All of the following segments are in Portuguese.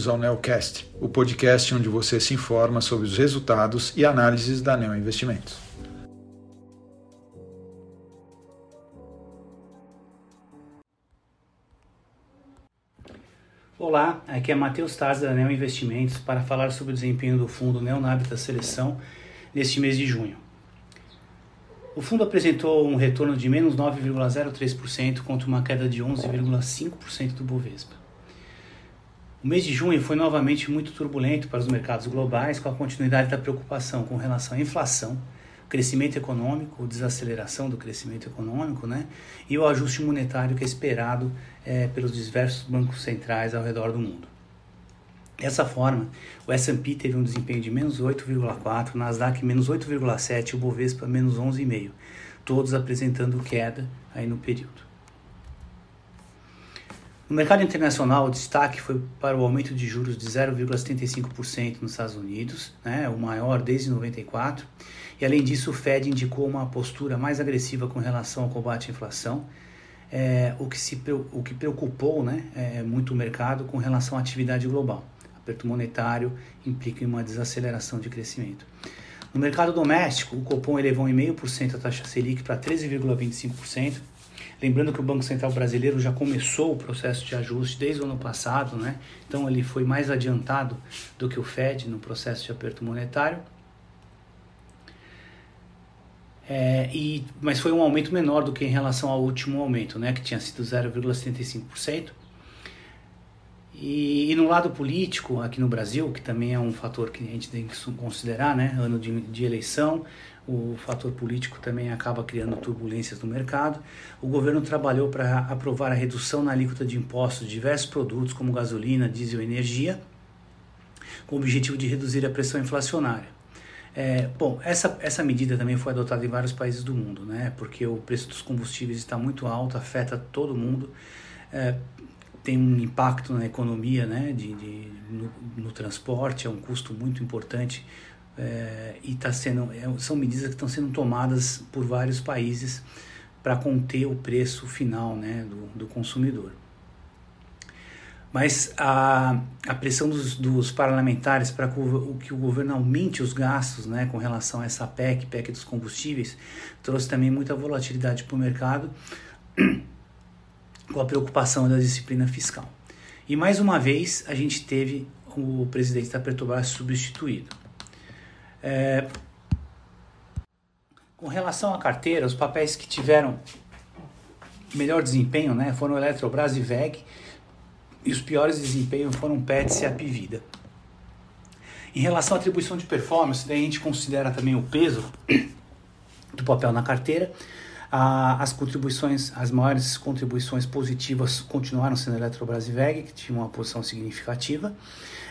bem-vindos ao Neocast, o podcast onde você se informa sobre os resultados e análises da Neo Investimentos. Olá, aqui é Matheus Taz da Neo Investimentos para falar sobre o desempenho do fundo Neonabita Seleção neste mês de junho. O fundo apresentou um retorno de menos 9,03% contra uma queda de 11,5% do Bovespa. O mês de junho foi novamente muito turbulento para os mercados globais, com a continuidade da preocupação com relação à inflação, crescimento econômico, desaceleração do crescimento econômico, né, e o ajuste monetário que é esperado é, pelos diversos bancos centrais ao redor do mundo. Dessa forma, o S&P teve um desempenho de menos 8,4, o Nasdaq menos 8,7 e o Bovespa menos 11,5, todos apresentando queda aí no período. No mercado internacional, o destaque foi para o aumento de juros de 0,75% nos Estados Unidos, né, o maior desde 94, e além disso o Fed indicou uma postura mais agressiva com relação ao combate à inflação, é, o, que se, o que preocupou né, é, muito o mercado com relação à atividade global. Aperto monetário implica uma desaceleração de crescimento. No mercado doméstico, o Copom elevou em 0,5% a taxa Selic para 13,25%, Lembrando que o Banco Central Brasileiro já começou o processo de ajuste desde o ano passado, né? então ele foi mais adiantado do que o Fed no processo de aperto monetário. É, e, mas foi um aumento menor do que em relação ao último aumento, né, que tinha sido 0,75%. E, e, no lado político, aqui no Brasil, que também é um fator que a gente tem que considerar, né, ano de, de eleição, o fator político também acaba criando turbulências no mercado. O governo trabalhou para aprovar a redução na alíquota de impostos de diversos produtos, como gasolina, diesel e energia, com o objetivo de reduzir a pressão inflacionária. É, bom, essa, essa medida também foi adotada em vários países do mundo, né? porque o preço dos combustíveis está muito alto, afeta todo mundo, é, tem um impacto na economia, né? de, de no, no transporte, é um custo muito importante é, e tá sendo, é, são medidas que estão sendo tomadas por vários países para conter o preço final né, do, do consumidor. Mas a, a pressão dos, dos parlamentares para que o, que o governo aumente os gastos né, com relação a essa PEC, PEC dos combustíveis, trouxe também muita volatilidade para o mercado, com a preocupação da disciplina fiscal. E mais uma vez a gente teve o presidente da Petrobras substituído. É, com relação à carteira, os papéis que tiveram melhor desempenho né, foram Eletrobras e VEG, e os piores desempenhos foram Pets e Apivida. Em relação à atribuição de performance, daí a gente considera também o peso do papel na carteira. As contribuições, as maiores contribuições positivas continuaram sendo Eletrobras e VEG, que tinham uma posição significativa.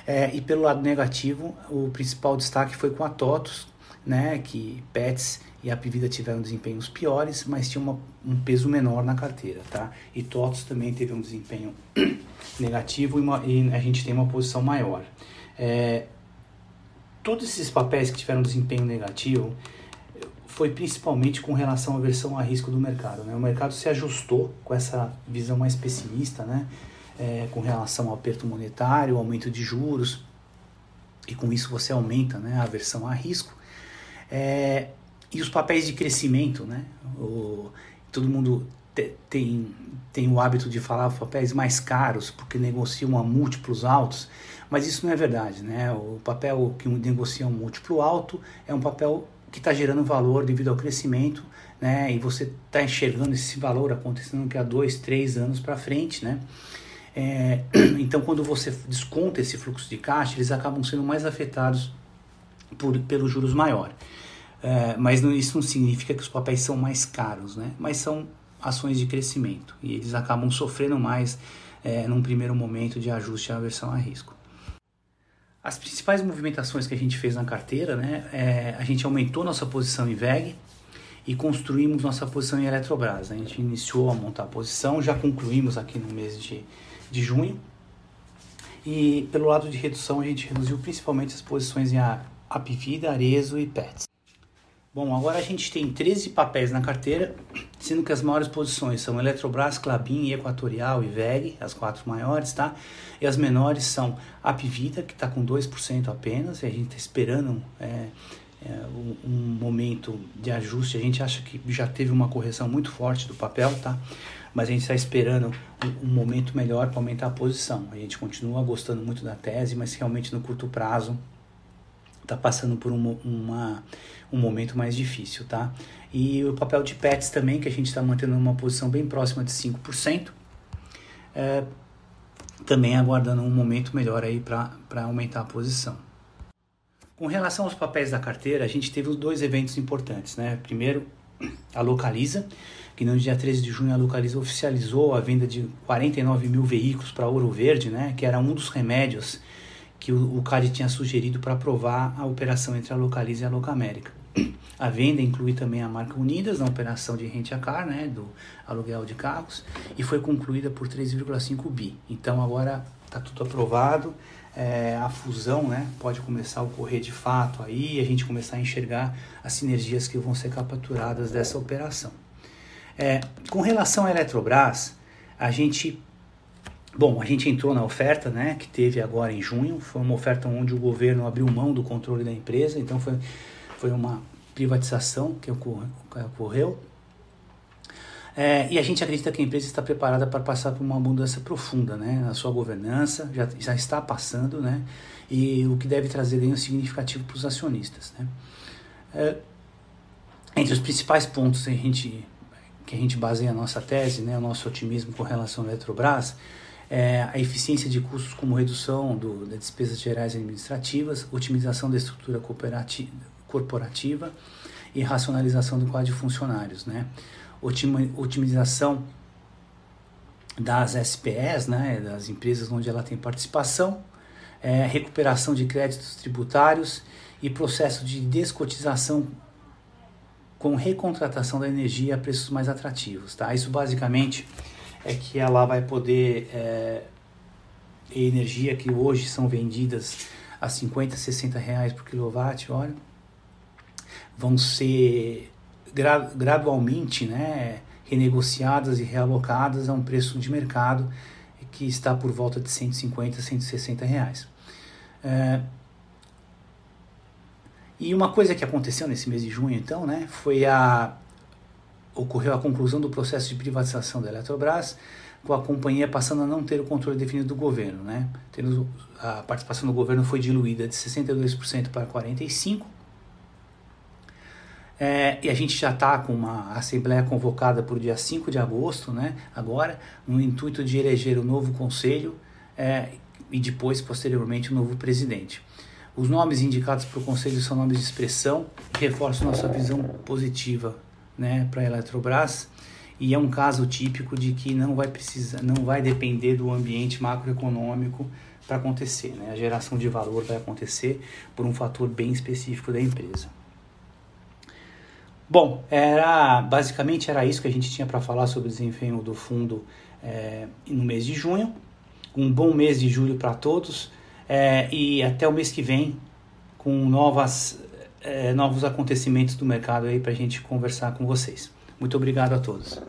É, e pelo lado negativo, o principal destaque foi com a TOTUS, né, que Pets e a Pivida tiveram desempenhos piores, mas tinha uma, um peso menor na carteira, tá? E TOTUS também teve um desempenho negativo e, uma, e, a gente tem uma posição maior. É, todos esses papéis que tiveram desempenho negativo foi principalmente com relação à versão a risco do mercado. Né? O mercado se ajustou com essa visão mais pessimista, né? é, com relação ao aperto monetário, aumento de juros, e com isso você aumenta né, a aversão a risco. É, e os papéis de crescimento, né? O, todo mundo te, tem, tem o hábito de falar papéis mais caros porque negociam a múltiplos altos, mas isso não é verdade, né? O papel que negocia um múltiplo alto é um papel que está gerando valor devido ao crescimento, né? E você está enxergando esse valor acontecendo que há dois, três anos para frente, né? É, então, quando você desconta esse fluxo de caixa, eles acabam sendo mais afetados por, pelos juros maiores. É, mas não, isso não significa que os papéis são mais caros, né? mas são ações de crescimento e eles acabam sofrendo mais é, num primeiro momento de ajuste à aversão a risco. As principais movimentações que a gente fez na carteira, né, é, a gente aumentou nossa posição em VEG e construímos nossa posição em Eletrobras. Né? A gente iniciou a montar a posição, já concluímos aqui no mês de de junho. E pelo lado de redução, a gente reduziu principalmente as posições em Apivida, Arezo e Pets. Bom, agora a gente tem 13 papéis na carteira, sendo que as maiores posições são Eletrobras, Clabin, Equatorial e VEG, as quatro maiores, tá? E as menores são Apivida, que está com 2% apenas, e a gente está esperando é, é, um, um, momento de ajuste. A gente acha que já teve uma correção muito forte do papel, tá? Mas a gente está esperando um, um momento melhor para aumentar a posição. A gente continua gostando muito da tese, mas realmente no curto prazo está passando por um, uma, um momento mais difícil, tá? E o papel de PETs também, que a gente está mantendo uma posição bem próxima de 5%, é, também aguardando um momento melhor aí para aumentar a posição. Com relação aos papéis da carteira, a gente teve dois eventos importantes, né? Primeiro, a Localiza, que no dia 13 de junho a Localiza oficializou a venda de 49 mil veículos para Ouro Verde, né? Que era um dos remédios que o, CAD tinha sugerido para aprovar a operação entre a Localiza e a Locamérica. A venda inclui também a marca Unidas na operação de rent a car, né, do aluguel de carros, e foi concluída por 3,5 bi. Então agora está tudo aprovado, é, a fusão né, pode começar a ocorrer de fato aí, e a gente começar a enxergar as sinergias que vão ser capturadas dessa operação. É, com relação à Eletrobras, a gente Bom, a gente entrou na oferta, né, que teve agora em junho. Foi uma oferta onde o governo abriu mão do controle da empresa, então foi, foi uma privatização que ocorreu. É, e a gente acredita que a empresa está preparada para passar por uma mudança profunda né, na sua governança, já, já está passando, né, e o que deve trazer ganho significativo para os acionistas. Né. É, entre os principais pontos que a gente, que a gente baseia a nossa tese, né, o nosso otimismo com relação à Eletrobras, é, a eficiência de custos como redução do, das despesas gerais administrativas, otimização da estrutura corporativa e racionalização do quadro de funcionários, né? otimização das SPS, né, das empresas onde ela tem participação, é, recuperação de créditos tributários e processo de descotização com recontratação da energia a preços mais atrativos. Tá? Isso basicamente é que ela vai poder é, energia que hoje são vendidas a 50, 60 reais por quilowatt-hora vão ser gra gradualmente né, renegociadas e realocadas a um preço de mercado que está por volta de 150, 160 reais. É, e uma coisa que aconteceu nesse mês de junho, então, né, foi a ocorreu a conclusão do processo de privatização da Eletrobras, com a companhia passando a não ter o controle definido do governo. Né? A participação do governo foi diluída de 62% para 45%. É, e a gente já está com uma assembleia convocada para o dia 5 de agosto, né, agora, no intuito de eleger o novo conselho é, e depois, posteriormente, o novo presidente. Os nomes indicados para o conselho são nomes de expressão e reforçam nossa visão positiva né, para a Eletrobras e é um caso típico de que não vai precisar, não vai depender do ambiente macroeconômico para acontecer, né? A geração de valor vai acontecer por um fator bem específico da empresa. Bom, era basicamente era isso que a gente tinha para falar sobre o desempenho do fundo é, no mês de junho. Um bom mês de julho para todos é, e até o mês que vem com novas é, novos acontecimentos do mercado aí para a gente conversar com vocês. Muito obrigado a todos.